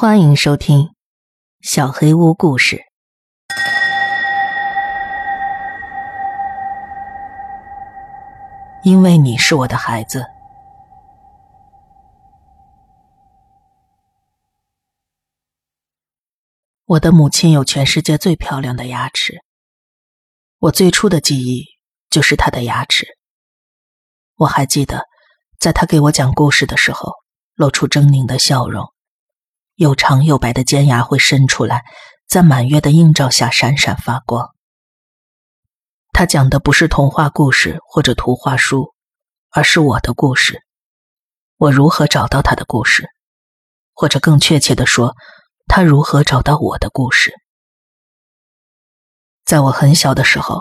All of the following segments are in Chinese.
欢迎收听《小黑屋故事》。因为你是我的孩子，我的母亲有全世界最漂亮的牙齿。我最初的记忆就是她的牙齿。我还记得，在她给我讲故事的时候，露出狰狞的笑容。又长又白的尖牙会伸出来，在满月的映照下闪闪发光。他讲的不是童话故事或者图画书，而是我的故事。我如何找到他的故事，或者更确切的说，他如何找到我的故事？在我很小的时候，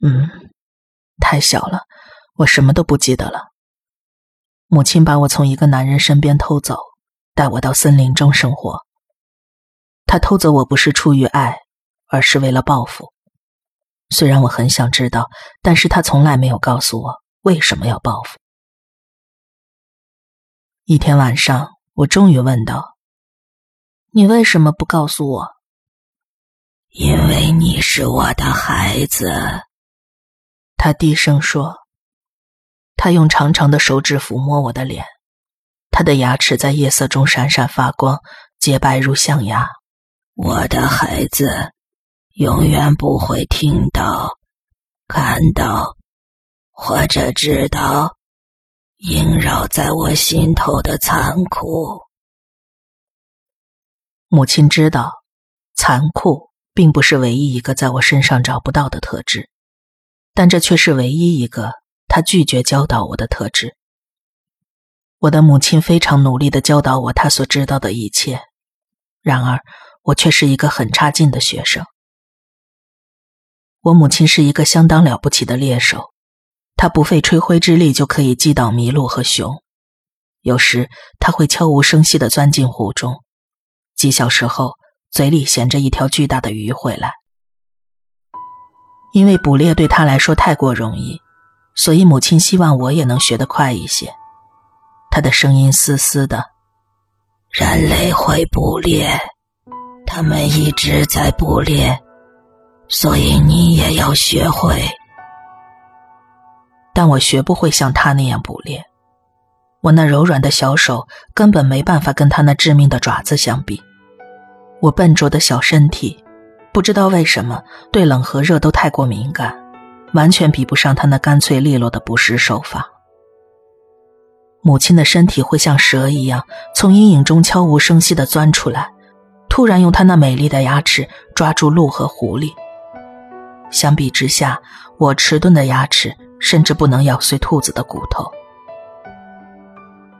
嗯，太小了，我什么都不记得了。母亲把我从一个男人身边偷走。带我到森林中生活。他偷走我不是出于爱，而是为了报复。虽然我很想知道，但是他从来没有告诉我为什么要报复。一天晚上，我终于问道：“你为什么不告诉我？”因为你是我的孩子。他低声说。他用长长的手指抚摸我的脸。他的牙齿在夜色中闪闪发光，洁白如象牙。我的孩子，永远不会听到、看到或者知道萦绕在我心头的残酷。母亲知道，残酷并不是唯一一个在我身上找不到的特质，但这却是唯一一个她拒绝教导我的特质。我的母亲非常努力的教导我她所知道的一切，然而我却是一个很差劲的学生。我母亲是一个相当了不起的猎手，她不费吹灰之力就可以击倒麋鹿和熊。有时她会悄无声息的钻进湖中，几小时后嘴里衔着一条巨大的鱼回来。因为捕猎对她来说太过容易，所以母亲希望我也能学得快一些。他的声音嘶嘶的。人类会捕猎，他们一直在捕猎，所以你也要学会。但我学不会像他那样捕猎，我那柔软的小手根本没办法跟他那致命的爪子相比。我笨拙的小身体，不知道为什么对冷和热都太过敏感，完全比不上他那干脆利落的捕食手法。母亲的身体会像蛇一样从阴影中悄无声息地钻出来，突然用她那美丽的牙齿抓住鹿和狐狸。相比之下，我迟钝的牙齿甚至不能咬碎兔子的骨头。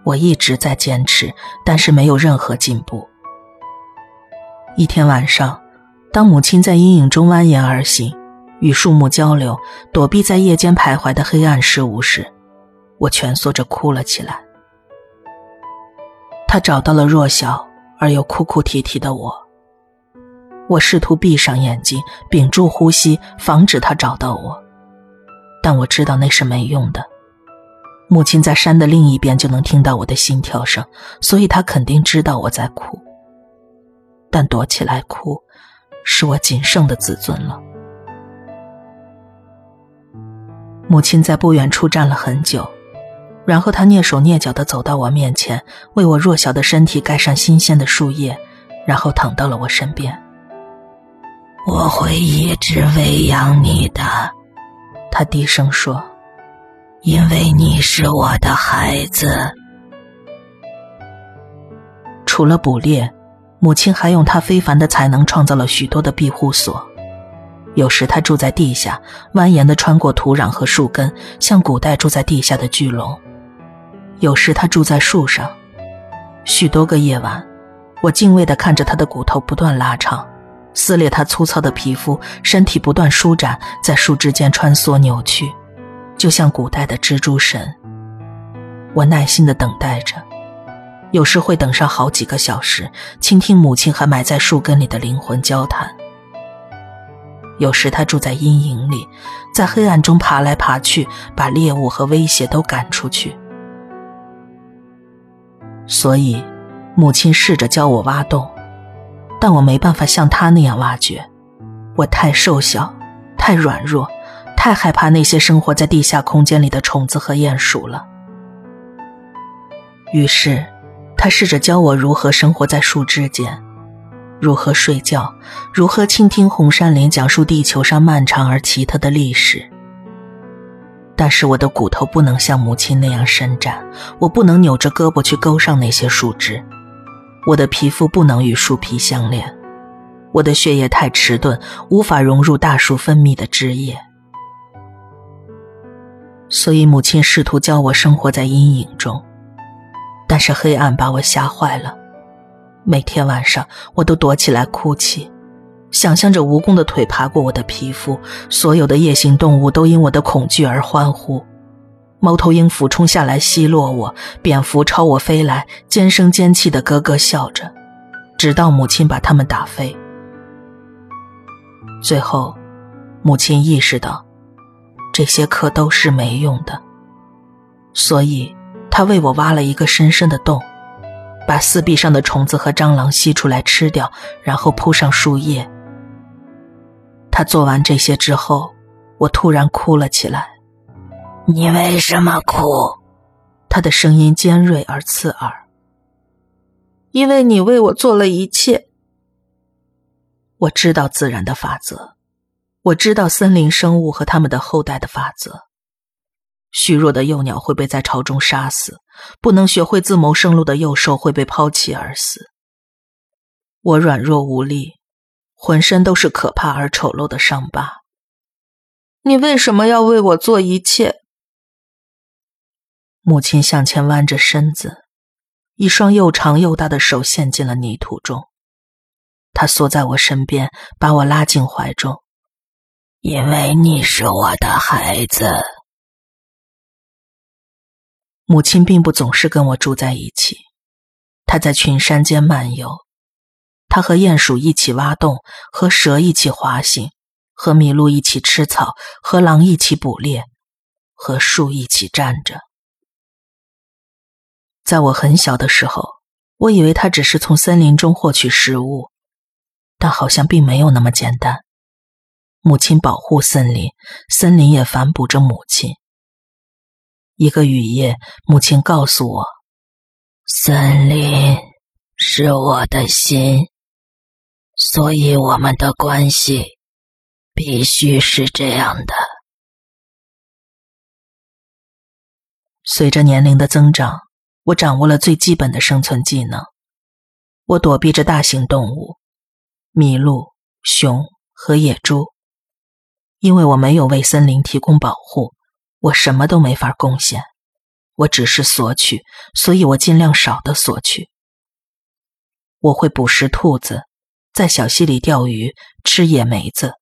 我一直在坚持，但是没有任何进步。一天晚上，当母亲在阴影中蜿蜒而行，与树木交流，躲避在夜间徘徊的黑暗事物时，我蜷缩着哭了起来。他找到了弱小而又哭哭啼啼的我。我试图闭上眼睛，屏住呼吸，防止他找到我，但我知道那是没用的。母亲在山的另一边就能听到我的心跳声，所以她肯定知道我在哭。但躲起来哭，是我仅剩的自尊了。母亲在不远处站了很久。然后他蹑手蹑脚地走到我面前，为我弱小的身体盖上新鲜的树叶，然后躺到了我身边。我会一直喂养你的，他低声说，因为你是我的孩子。除了捕猎，母亲还用她非凡的才能创造了许多的庇护所。有时她住在地下，蜿蜒地穿过土壤和树根，像古代住在地下的巨龙。有时他住在树上，许多个夜晚，我敬畏地看着他的骨头不断拉长，撕裂他粗糙的皮肤，身体不断舒展，在树枝间穿梭扭曲，就像古代的蜘蛛神。我耐心地等待着，有时会等上好几个小时，倾听母亲和埋在树根里的灵魂交谈。有时他住在阴影里，在黑暗中爬来爬去，把猎物和威胁都赶出去。所以，母亲试着教我挖洞，但我没办法像她那样挖掘，我太瘦小，太软弱，太害怕那些生活在地下空间里的虫子和鼹鼠了。于是，他试着教我如何生活在树枝间，如何睡觉，如何倾听红杉林讲述地球上漫长而奇特的历史。但是我的骨头不能像母亲那样伸展，我不能扭着胳膊去勾上那些树枝。我的皮肤不能与树皮相连，我的血液太迟钝，无法融入大树分泌的汁液。所以母亲试图教我生活在阴影中，但是黑暗把我吓坏了。每天晚上，我都躲起来哭泣，想象着蜈蚣的腿爬过我的皮肤，所有的夜行动物都因我的恐惧而欢呼。猫头鹰俯冲下来奚落我，蝙蝠朝我飞来，尖声尖气的咯咯笑着，直到母亲把它们打飞。最后，母亲意识到，这些课都是没用的，所以她为我挖了一个深深的洞，把四壁上的虫子和蟑螂吸出来吃掉，然后铺上树叶。他做完这些之后，我突然哭了起来。你为什么哭？他的声音尖锐而刺耳。因为你为我做了一切。我知道自然的法则，我知道森林生物和他们的后代的法则。虚弱的幼鸟会被在巢中杀死，不能学会自谋生路的幼兽会被抛弃而死。我软弱无力，浑身都是可怕而丑陋的伤疤。你为什么要为我做一切？母亲向前弯着身子，一双又长又大的手陷进了泥土中。她缩在我身边，把我拉进怀中。因为你是我的孩子。母亲并不总是跟我住在一起，她在群山间漫游，他和鼹鼠一起挖洞，和蛇一起滑行，和麋鹿一起吃草，和狼一起捕猎，和树一起站着。在我很小的时候，我以为他只是从森林中获取食物，但好像并没有那么简单。母亲保护森林，森林也反哺着母亲。一个雨夜，母亲告诉我：“森林是我的心，所以我们的关系必须是这样的。”随着年龄的增长。我掌握了最基本的生存技能，我躲避着大型动物，麋鹿、熊和野猪。因为我没有为森林提供保护，我什么都没法贡献。我只是索取，所以我尽量少的索取。我会捕食兔子，在小溪里钓鱼，吃野梅子，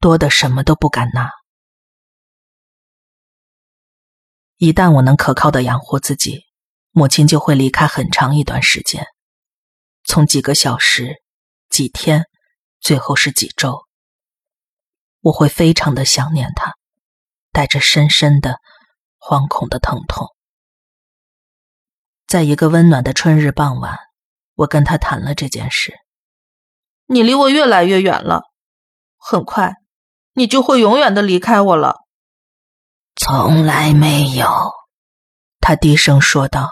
多的什么都不敢拿。一旦我能可靠的养活自己。母亲就会离开很长一段时间，从几个小时、几天，最后是几周。我会非常的想念她，带着深深的、惶恐的疼痛。在一个温暖的春日傍晚，我跟他谈了这件事。你离我越来越远了，很快，你就会永远的离开我了。从来没有，他低声说道。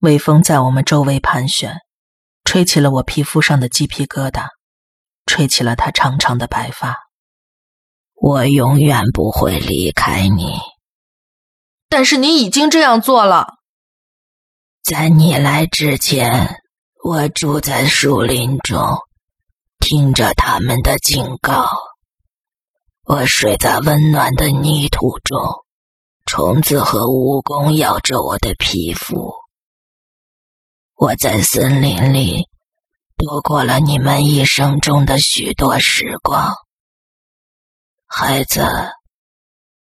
微风在我们周围盘旋，吹起了我皮肤上的鸡皮疙瘩，吹起了他长长的白发。我永远不会离开你，但是你已经这样做了。在你来之前，我住在树林中，听着他们的警告。我睡在温暖的泥土中，虫子和蜈蚣咬着我的皮肤。我在森林里度过了你们一生中的许多时光，孩子，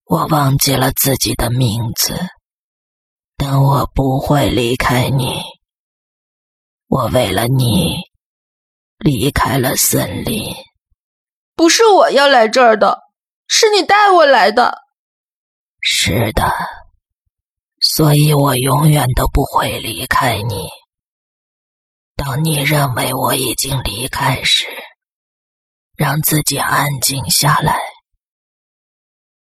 我忘记了自己的名字，但我不会离开你。我为了你离开了森林。不是我要来这儿的，是你带我来的。是的，所以我永远都不会离开你。当你认为我已经离开时，让自己安静下来，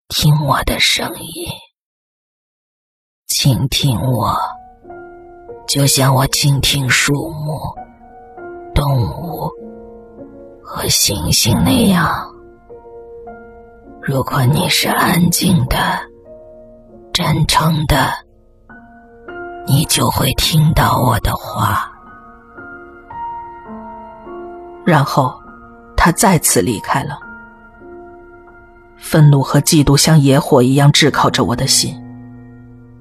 听我的声音，倾听我，就像我倾听树木、动物和星星那样。如果你是安静的、真诚的，你就会听到我的话。然后，他再次离开了。愤怒和嫉妒像野火一样炙烤着我的心。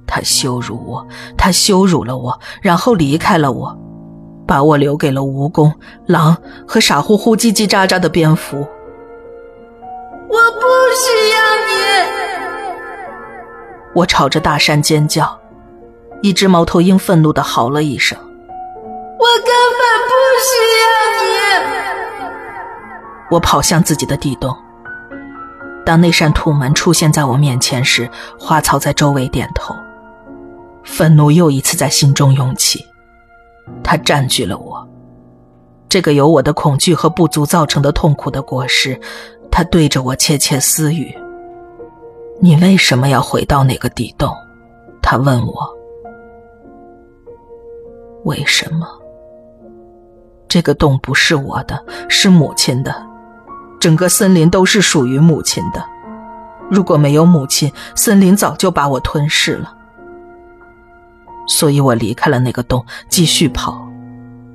他羞辱我，他羞辱了我，然后离开了我，把我留给了蜈蚣、狼和傻乎乎、叽叽喳喳的蝙蝠。我不需要你！我朝着大山尖叫。一只猫头鹰愤怒的嚎了一声。我根本不需要你！我跑向自己的地洞。当那扇土门出现在我面前时，花草在周围点头。愤怒又一次在心中涌起，它占据了我。这个由我的恐惧和不足造成的痛苦的果实。他对着我窃窃私语：“你为什么要回到那个地洞？”他问我：“为什么？这个洞不是我的，是母亲的。整个森林都是属于母亲的。如果没有母亲，森林早就把我吞噬了。所以我离开了那个洞，继续跑。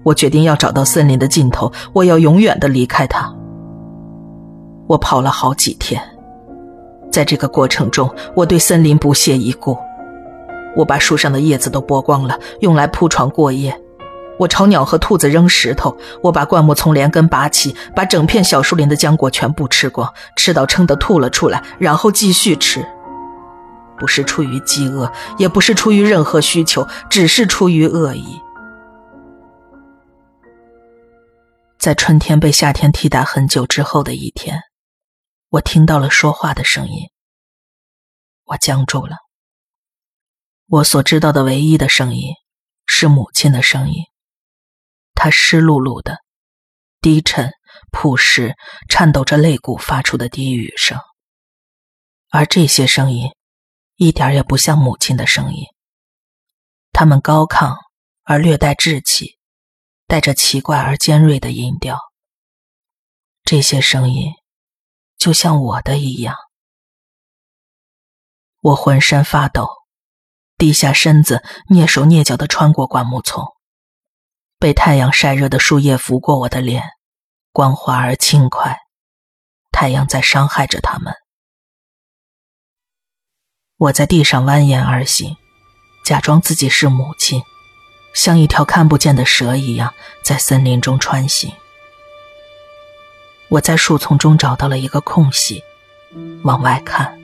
我决定要找到森林的尽头，我要永远的离开它。”我跑了好几天，在这个过程中，我对森林不屑一顾。我把树上的叶子都剥光了，用来铺床过夜。我朝鸟和兔子扔石头。我把灌木丛连根拔起，把整片小树林的浆果全部吃光，吃到撑得吐了出来，然后继续吃。不是出于饥饿，也不是出于任何需求，只是出于恶意。在春天被夏天替代很久之后的一天。我听到了说话的声音，我僵住了。我所知道的唯一的声音是母亲的声音，她湿漉漉的、低沉、朴实、颤抖着肋骨发出的低语声，而这些声音一点也不像母亲的声音，他们高亢而略带稚气，带着奇怪而尖锐的音调。这些声音。就像我的一样，我浑身发抖，低下身子，蹑手蹑脚的穿过灌木丛。被太阳晒热的树叶拂过我的脸，光滑而轻快。太阳在伤害着它们。我在地上蜿蜒而行，假装自己是母亲，像一条看不见的蛇一样在森林中穿行。我在树丛中找到了一个空隙，往外看，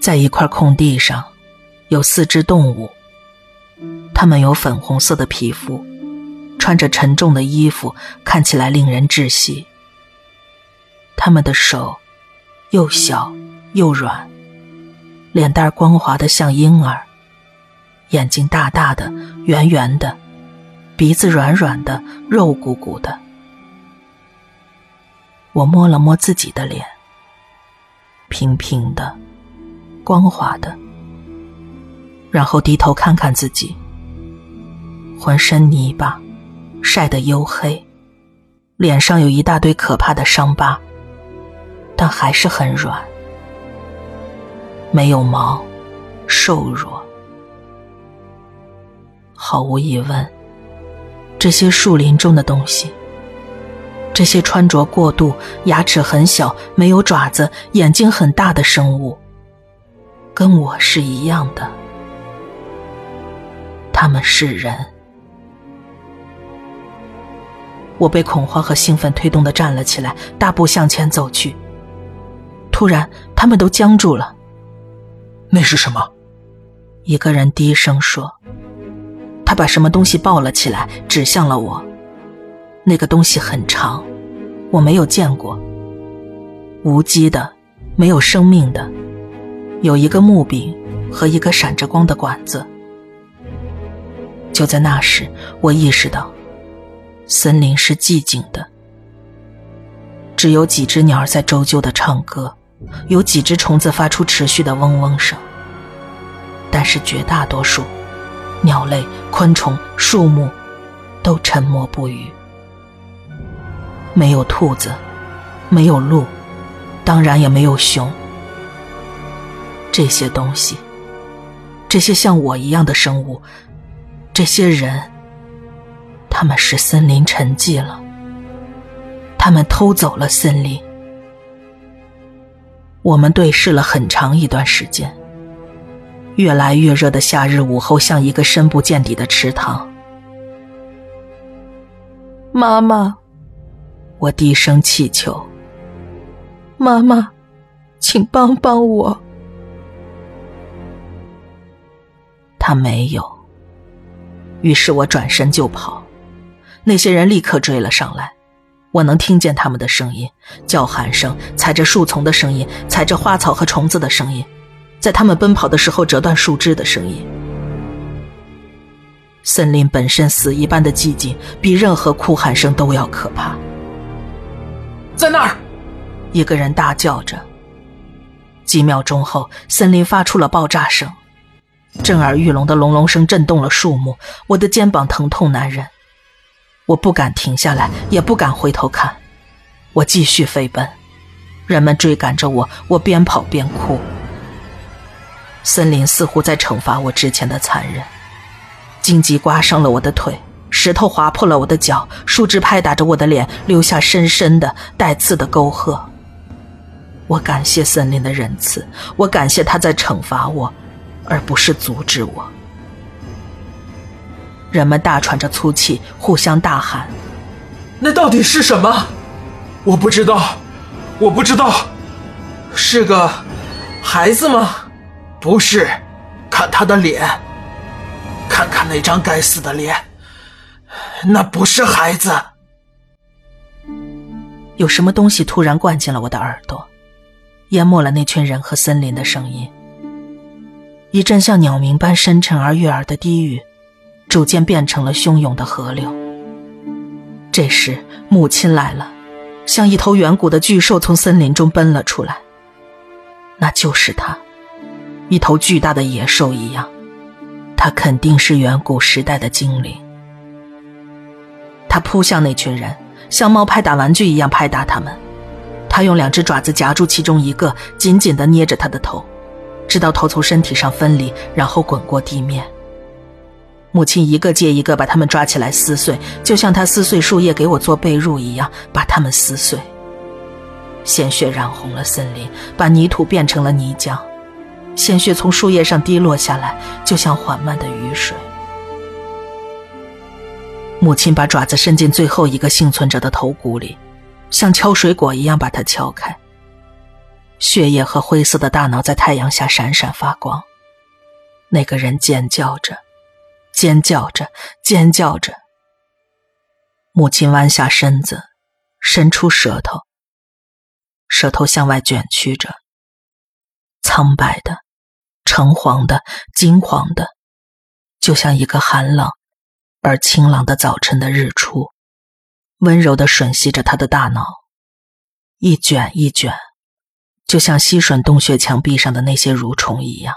在一块空地上，有四只动物。它们有粉红色的皮肤，穿着沉重的衣服，看起来令人窒息。它们的手又小又软，脸蛋光滑的像婴儿，眼睛大大的、圆圆的，鼻子软软的、肉鼓鼓的。我摸了摸自己的脸，平平的，光滑的。然后低头看看自己，浑身泥巴，晒得黝黑，脸上有一大堆可怕的伤疤，但还是很软，没有毛，瘦弱。毫无疑问，这些树林中的东西。这些穿着过度、牙齿很小、没有爪子、眼睛很大的生物，跟我是一样的。他们是人。我被恐慌和兴奋推动的站了起来，大步向前走去。突然，他们都僵住了。那是什么？一个人低声说。他把什么东西抱了起来，指向了我。那个东西很长，我没有见过。无机的，没有生命的，有一个木柄和一个闪着光的管子。就在那时，我意识到，森林是寂静的，只有几只鸟儿在周啾的唱歌，有几只虫子发出持续的嗡嗡声。但是绝大多数鸟类、昆虫、树木都沉默不语。没有兔子，没有鹿，当然也没有熊。这些东西，这些像我一样的生物，这些人，他们使森林沉寂了。他们偷走了森林。我们对视了很长一段时间。越来越热的夏日午后，像一个深不见底的池塘。妈妈，我低声祈求：“妈妈，请帮帮我。”他没有。于是我转身就跑，那些人立刻追了上来。我能听见他们的声音、叫喊声、踩着树丛的声音、踩着花草和虫子的声音。在他们奔跑的时候，折断树枝的声音。森林本身死一般的寂静，比任何哭喊声都要可怕。在那儿，一个人大叫着。几秒钟后，森林发出了爆炸声，震耳欲聋的隆隆声震动了树木。我的肩膀疼痛难忍，我不敢停下来，也不敢回头看。我继续飞奔，人们追赶着我，我边跑边哭。森林似乎在惩罚我之前的残忍，荆棘刮伤了我的腿，石头划破了我的脚，树枝拍打着我的脸，留下深深的带刺的沟壑。我感谢森林的仁慈，我感谢他在惩罚我，而不是阻止我。人们大喘着粗气，互相大喊：“那到底是什么？我不知道，我不知道，是个孩子吗？”不是，看他的脸，看看那张该死的脸，那不是孩子。有什么东西突然灌进了我的耳朵，淹没了那群人和森林的声音。一阵像鸟鸣般深沉而悦耳的低语，逐渐变成了汹涌的河流。这时，母亲来了，像一头远古的巨兽从森林中奔了出来。那就是他。一头巨大的野兽一样，他肯定是远古时代的精灵。他扑向那群人，像猫拍打玩具一样拍打他们。他用两只爪子夹住其中一个，紧紧的捏着他的头，直到头从身体上分离，然后滚过地面。母亲一个接一个把他们抓起来撕碎，就像她撕碎树叶给我做被褥一样，把他们撕碎。鲜血染红了森林，把泥土变成了泥浆。鲜血从树叶上滴落下来，就像缓慢的雨水。母亲把爪子伸进最后一个幸存者的头骨里，像敲水果一样把它敲开。血液和灰色的大脑在太阳下闪闪发光。那个人尖叫着，尖叫着，尖叫着。母亲弯下身子，伸出舌头，舌头向外卷曲着，苍白的。橙黄的、金黄的，就像一个寒冷而清朗的早晨的日出，温柔的吮吸着他的大脑，一卷一卷，就像吸吮洞穴墙壁上的那些蠕虫一样。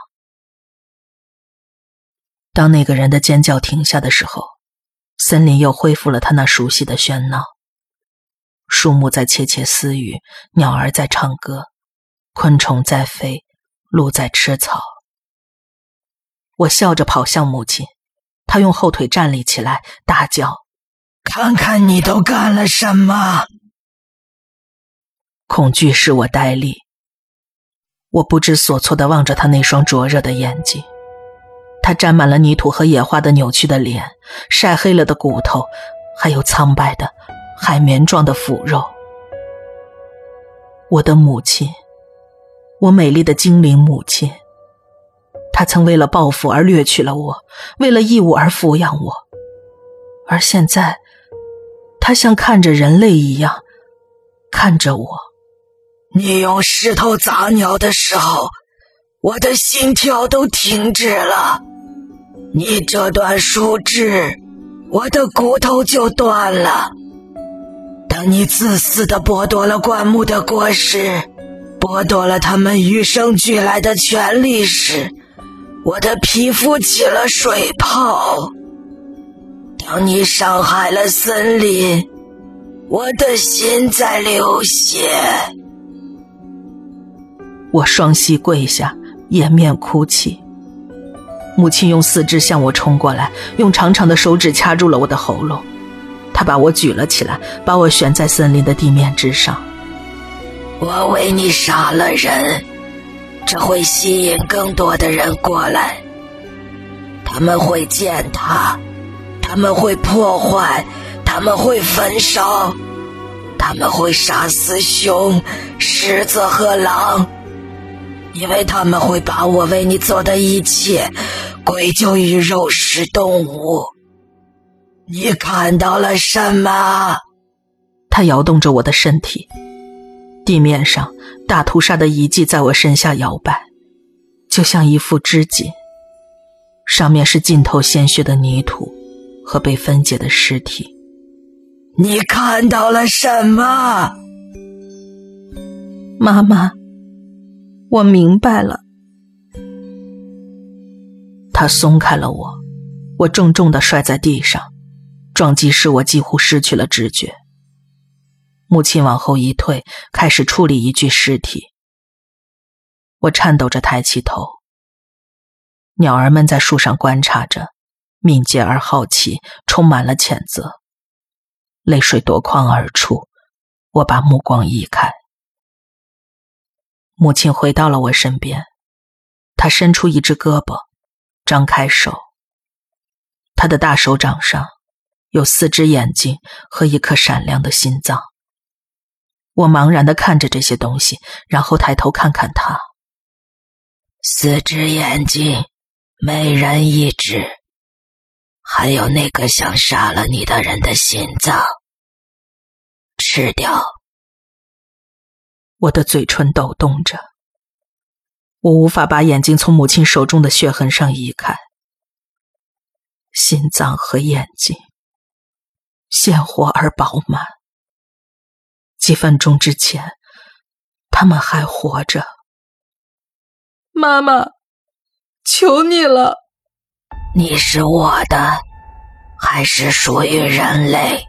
当那个人的尖叫停下的时候，森林又恢复了他那熟悉的喧闹，树木在窃窃私语，鸟儿在唱歌，昆虫在飞，鹿在吃草。我笑着跑向母亲，她用后腿站立起来，大叫：“看看你都干了什么！”恐惧使我呆立，我不知所措的望着他那双灼热的眼睛，他沾满了泥土和野花的扭曲的脸，晒黑了的骨头，还有苍白的海绵状的腐肉。我的母亲，我美丽的精灵母亲。他曾为了报复而掠取了我，为了义务而抚养我，而现在，他像看着人类一样看着我。你用石头砸鸟的时候，我的心跳都停止了。你这段树枝，我的骨头就断了。当你自私的剥夺了灌木的果实，剥夺了他们与生俱来的权利时，我的皮肤起了水泡。当你伤害了森林，我的心在流血。我双膝跪下，掩面哭泣。母亲用四肢向我冲过来，用长长的手指掐住了我的喉咙。她把我举了起来，把我悬在森林的地面之上。我为你杀了人，这会吸引更多的人过来。他们会践踏，他们会破坏，他们会焚烧，他们会杀死熊、狮子和狼。因为他们会把我为你做的一切归咎于肉食动物。你看到了什么？他摇动着我的身体，地面上大屠杀的遗迹在我身下摇摆，就像一副织锦，上面是浸透鲜血的泥土和被分解的尸体。你看到了什么，妈妈？我明白了。他松开了我，我重重的摔在地上，撞击使我几乎失去了知觉。母亲往后一退，开始处理一具尸体。我颤抖着抬起头，鸟儿们在树上观察着，敏捷而好奇，充满了谴责。泪水夺眶而出，我把目光移开。母亲回到了我身边，她伸出一只胳膊，张开手。她的大手掌上有四只眼睛和一颗闪亮的心脏。我茫然的看着这些东西，然后抬头看看她。四只眼睛，每人一只，还有那个想杀了你的人的心脏，吃掉。我的嘴唇抖动着，我无法把眼睛从母亲手中的血痕上移开。心脏和眼睛鲜活而饱满，几分钟之前，他们还活着。妈妈，求你了，你是我的，还是属于人类？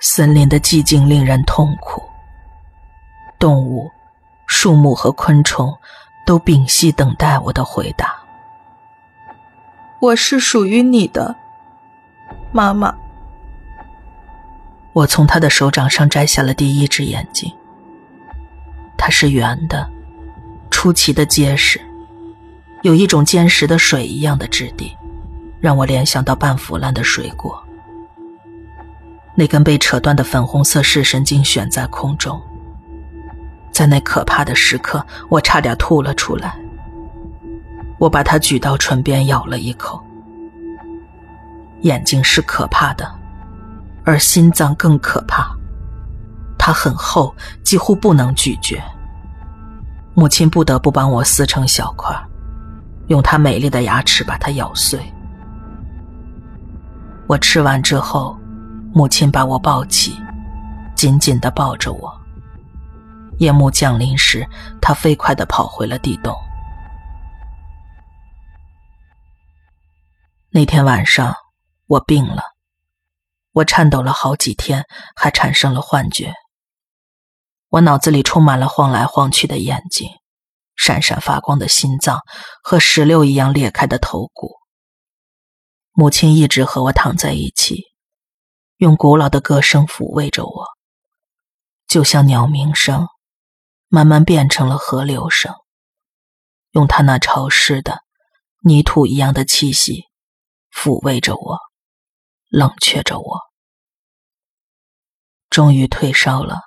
森林的寂静令人痛苦。动物、树木和昆虫都屏息等待我的回答。我是属于你的，妈妈。我从他的手掌上摘下了第一只眼睛，它是圆的，出奇的结实，有一种坚实的水一样的质地，让我联想到半腐烂的水果。那根被扯断的粉红色视神经悬在空中。在那可怕的时刻，我差点吐了出来。我把它举到唇边，咬了一口。眼睛是可怕的，而心脏更可怕。它很厚，几乎不能咀嚼。母亲不得不帮我撕成小块，用她美丽的牙齿把它咬碎。我吃完之后，母亲把我抱起，紧紧的抱着我。夜幕降临时，他飞快地跑回了地洞。那天晚上，我病了，我颤抖了好几天，还产生了幻觉。我脑子里充满了晃来晃去的眼睛，闪闪发光的心脏和石榴一样裂开的头骨。母亲一直和我躺在一起，用古老的歌声抚慰着我，就像鸟鸣声。慢慢变成了河流声，用它那潮湿的泥土一样的气息抚慰着我，冷却着我。终于退烧了，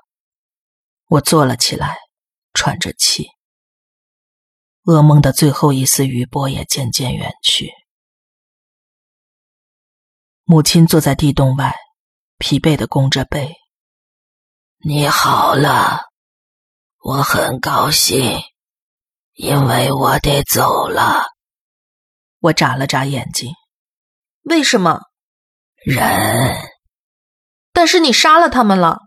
我坐了起来，喘着气。噩梦的最后一丝余波也渐渐远去。母亲坐在地洞外，疲惫的弓着背。你好了。我很高兴，因为我得走了。我眨了眨眼睛。为什么？人。但是你杀了他们了。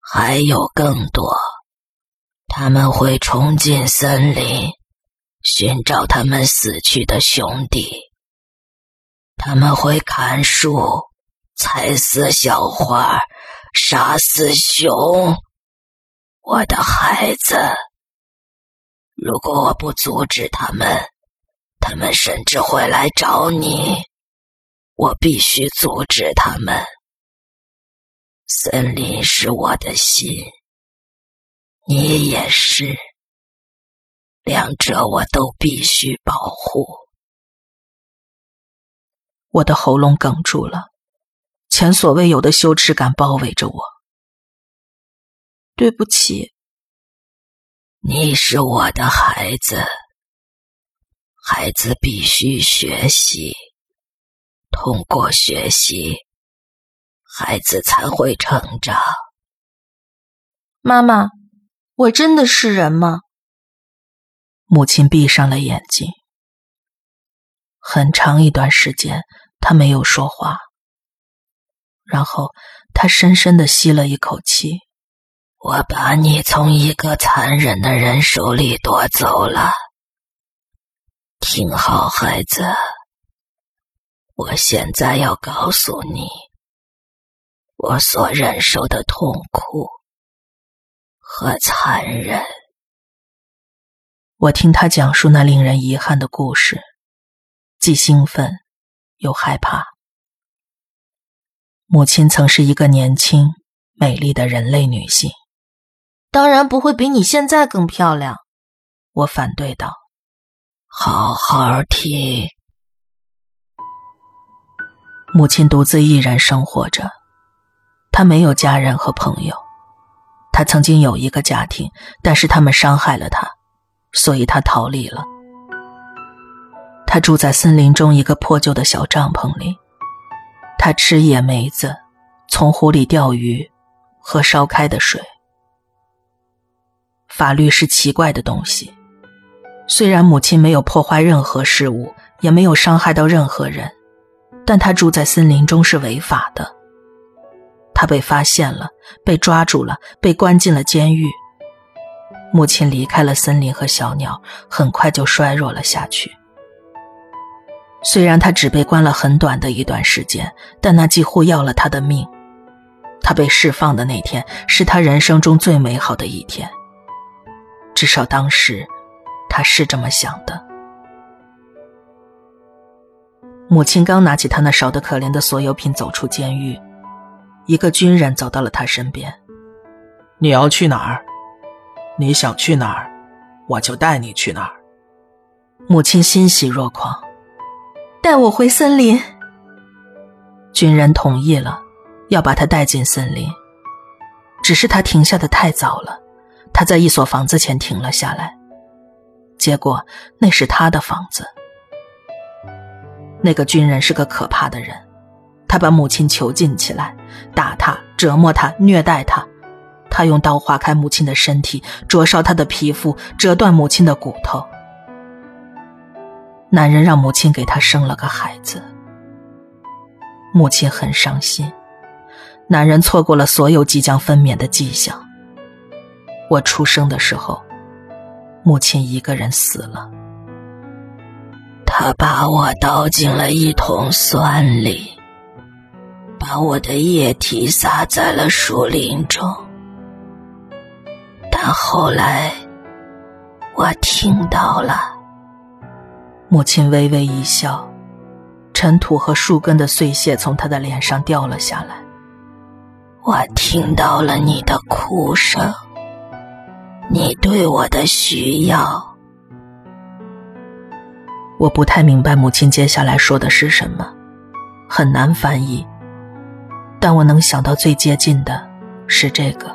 还有更多，他们会冲进森林，寻找他们死去的兄弟。他们会砍树，踩死小花，杀死熊。我的孩子，如果我不阻止他们，他们甚至会来找你。我必须阻止他们。森林是我的心，你也是，两者我都必须保护。我的喉咙哽住了，前所未有的羞耻感包围着我。对不起，你是我的孩子，孩子必须学习，通过学习，孩子才会成长。妈妈，我真的是人吗？母亲闭上了眼睛，很长一段时间，她没有说话，然后她深深的吸了一口气。我把你从一个残忍的人手里夺走了。听好，孩子，我现在要告诉你，我所忍受的痛苦和残忍。我听他讲述那令人遗憾的故事，既兴奋又害怕。母亲曾是一个年轻、美丽的人类女性。当然不会比你现在更漂亮，我反对道。好好听。母亲独自一人生活着，她没有家人和朋友。她曾经有一个家庭，但是他们伤害了她，所以她逃离了。她住在森林中一个破旧的小帐篷里，她吃野梅子，从湖里钓鱼，喝烧开的水。法律是奇怪的东西。虽然母亲没有破坏任何事物，也没有伤害到任何人，但她住在森林中是违法的。她被发现了，被抓住了，被关进了监狱。母亲离开了森林和小鸟，很快就衰弱了下去。虽然她只被关了很短的一段时间，但那几乎要了她的命。她被释放的那天，是她人生中最美好的一天。至少当时，他是这么想的。母亲刚拿起他那少得可怜的所有品走出监狱，一个军人走到了他身边。“你要去哪儿？你想去哪儿，我就带你去哪儿。”母亲欣喜若狂，“带我回森林。”军人同意了，要把他带进森林。只是他停下的太早了。他在一所房子前停了下来，结果那是他的房子。那个军人是个可怕的人，他把母亲囚禁起来，打他、折磨他、虐待他。他用刀划开母亲的身体，灼烧她的皮肤，折断母亲的骨头。男人让母亲给他生了个孩子，母亲很伤心。男人错过了所有即将分娩的迹象。我出生的时候，母亲一个人死了。他把我倒进了一桶酸里，把我的液体洒在了树林中。但后来，我听到了。母亲微微一笑，尘土和树根的碎屑从她的脸上掉了下来。我听到了你的哭声。你对我的需要，我不太明白母亲接下来说的是什么，很难翻译。但我能想到最接近的是这个：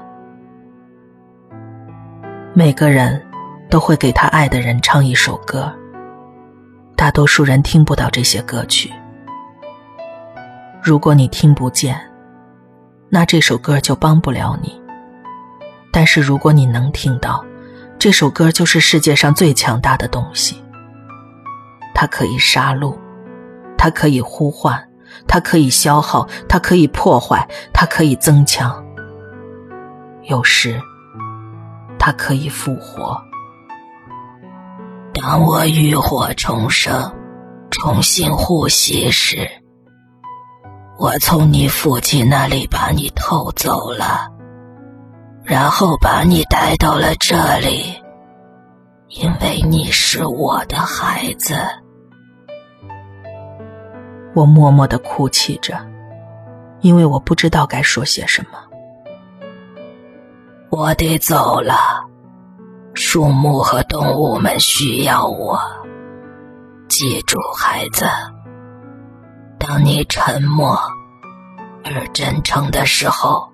每个人都会给他爱的人唱一首歌，大多数人听不到这些歌曲。如果你听不见，那这首歌就帮不了你。但是如果你能听到，这首歌就是世界上最强大的东西。它可以杀戮，它可以呼唤，它可以消耗，它可以破坏，它可以增强。有时，它可以复活。当我浴火重生，重新呼吸时，我从你父亲那里把你偷走了，然后把你带到了这里，因为你是我的孩子。我默默的哭泣着，因为我不知道该说些什么。我得走了，树木和动物们需要我。记住，孩子，当你沉默而真诚的时候，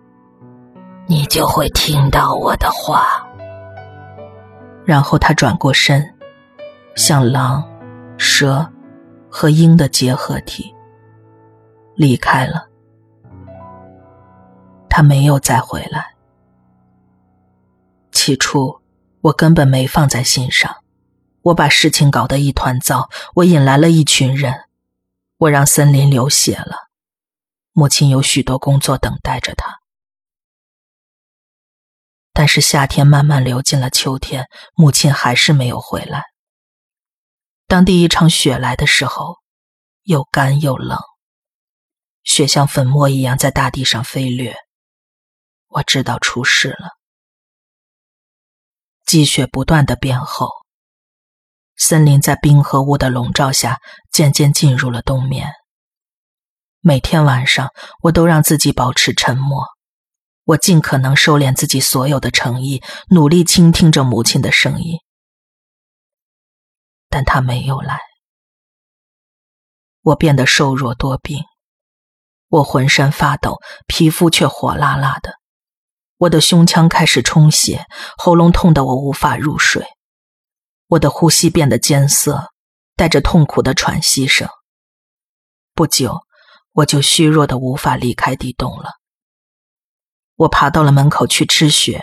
你就会听到我的话。然后他转过身，像狼、蛇和鹰的结合体，离开了。他没有再回来。起初，我根本没放在心上，我把事情搞得一团糟，我引来了一群人，我让森林流血了。母亲有许多工作等待着他，但是夏天慢慢流进了秋天，母亲还是没有回来。当第一场雪来的时候，又干又冷，雪像粉末一样在大地上飞掠，我知道出事了。积雪不断的变厚，森林在冰和雾的笼罩下渐渐进入了冬眠。每天晚上，我都让自己保持沉默，我尽可能收敛自己所有的诚意，努力倾听着母亲的声音，但她没有来。我变得瘦弱多病，我浑身发抖，皮肤却火辣辣的。我的胸腔开始充血，喉咙痛得我无法入睡，我的呼吸变得艰涩，带着痛苦的喘息声。不久，我就虚弱的无法离开地洞了。我爬到了门口去吃雪，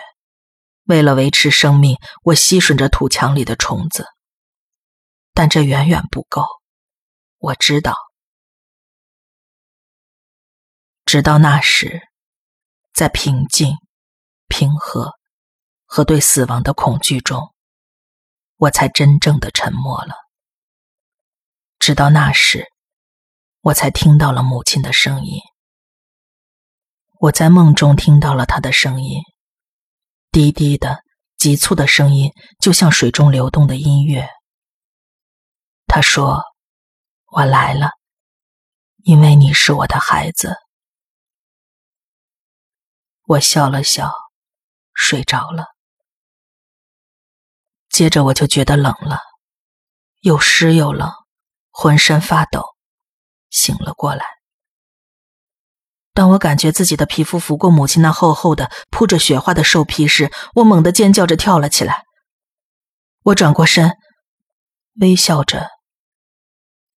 为了维持生命，我吸吮着土墙里的虫子，但这远远不够。我知道，直到那时，在平静。平和和对死亡的恐惧中，我才真正的沉默了。直到那时，我才听到了母亲的声音。我在梦中听到了他的声音，低低的、急促的声音，就像水中流动的音乐。他说：“我来了，因为你是我的孩子。”我笑了笑。睡着了，接着我就觉得冷了，又湿又冷，浑身发抖，醒了过来。当我感觉自己的皮肤拂过母亲那厚厚的、铺着雪花的兽皮时，我猛地尖叫着跳了起来。我转过身，微笑着，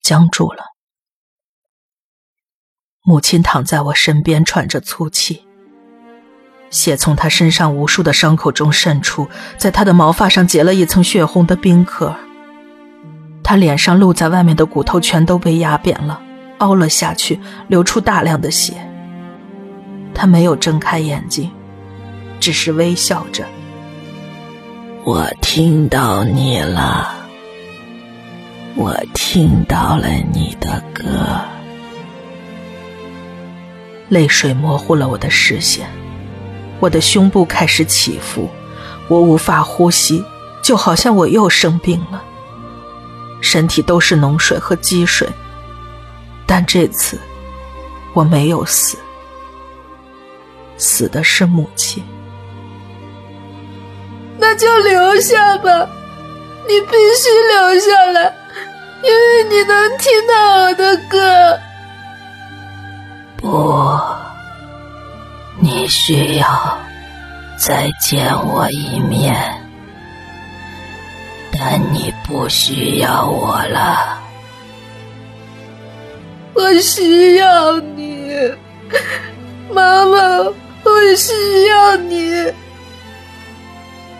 僵住了。母亲躺在我身边，喘着粗气。血从他身上无数的伤口中渗出，在他的毛发上结了一层血红的冰壳。他脸上露在外面的骨头全都被压扁了，凹了下去，流出大量的血。他没有睁开眼睛，只是微笑着。我听到你了，我听到了你的歌。泪水模糊了我的视线。我的胸部开始起伏，我无法呼吸，就好像我又生病了。身体都是脓水和积水，但这次我没有死，死的是母亲。那就留下吧，你必须留下来，因为你能听到我的歌。不。你需要再见我一面，但你不需要我了。我需要你，妈妈，我需要你。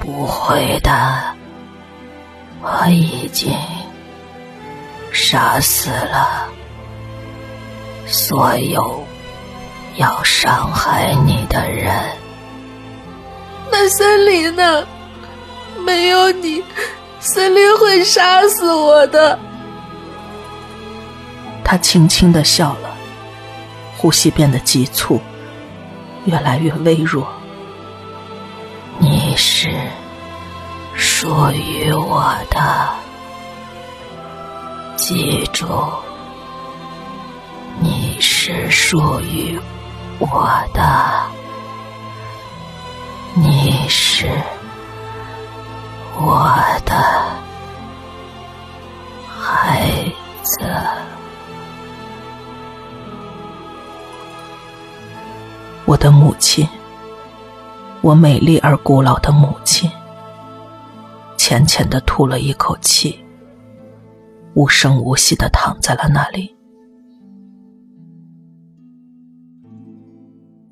不会的，我已经杀死了所有要伤害你的人。那森林呢？没有你，森林会杀死我的。他轻轻的笑了，呼吸变得急促，越来越微弱。你是属于我的，记住，你是属于我的，你是我的孩子。我的母亲，我美丽而古老的母亲，浅浅的吐了一口气，无声无息的躺在了那里。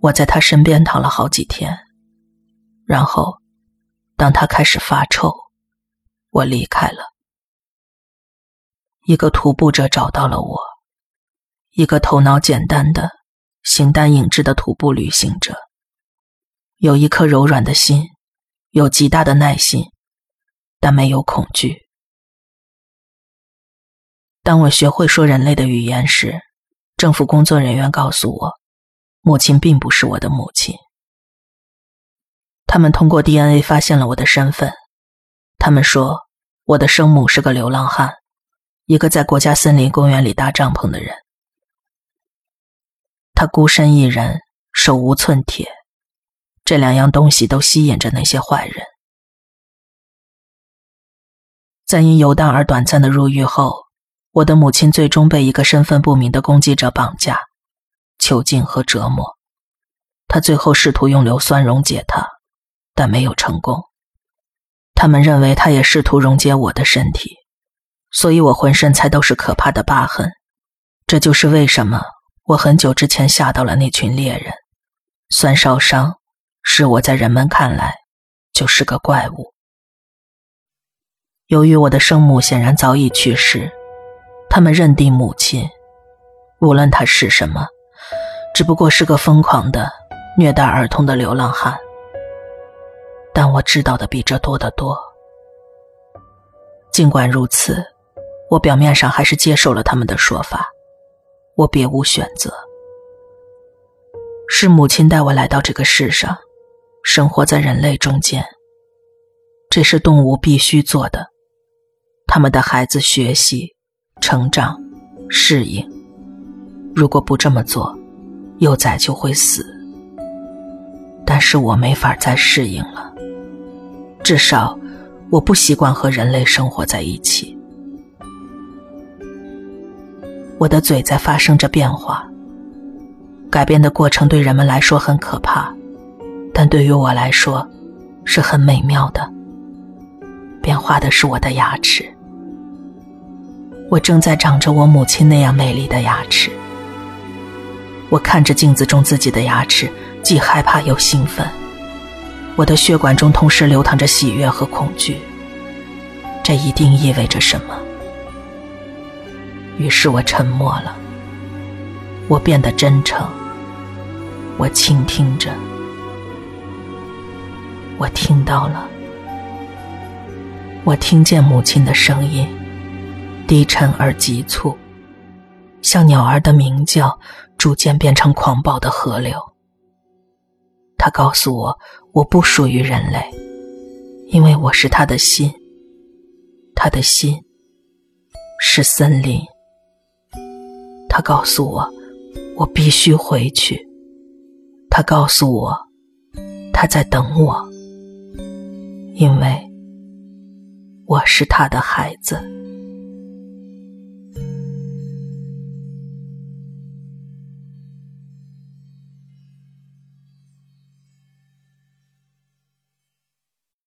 我在她身边躺了好几天，然后，当她开始发臭，我离开了。一个徒步者找到了我，一个头脑简单的。形单影只的徒步旅行者，有一颗柔软的心，有极大的耐心，但没有恐惧。当我学会说人类的语言时，政府工作人员告诉我，母亲并不是我的母亲。他们通过 DNA 发现了我的身份。他们说，我的生母是个流浪汉，一个在国家森林公园里搭帐篷的人。他孤身一人，手无寸铁，这两样东西都吸引着那些坏人。在因游荡而短暂的入狱后，我的母亲最终被一个身份不明的攻击者绑架、囚禁和折磨。他最后试图用硫酸溶解他，但没有成功。他们认为他也试图溶解我的身体，所以我浑身才都是可怕的疤痕。这就是为什么。我很久之前吓到了那群猎人，酸烧伤是我在人们看来就是个怪物。由于我的生母显然早已去世，他们认定母亲，无论她是什么，只不过是个疯狂的虐待儿童的流浪汉。但我知道的比这多得多。尽管如此，我表面上还是接受了他们的说法。我别无选择，是母亲带我来到这个世上，生活在人类中间。这是动物必须做的，他们的孩子学习、成长、适应。如果不这么做，幼崽就会死。但是我没法再适应了，至少我不习惯和人类生活在一起。我的嘴在发生着变化，改变的过程对人们来说很可怕，但对于我来说是很美妙的。变化的是我的牙齿，我正在长着我母亲那样美丽的牙齿。我看着镜子中自己的牙齿，既害怕又兴奋。我的血管中同时流淌着喜悦和恐惧，这一定意味着什么？于是我沉默了，我变得真诚，我倾听着，我听到了，我听见母亲的声音，低沉而急促，像鸟儿的鸣叫，逐渐变成狂暴的河流。他告诉我，我不属于人类，因为我是他的心，他的心是森林。他告诉我，我必须回去。他告诉我，他在等我，因为我是他的孩子。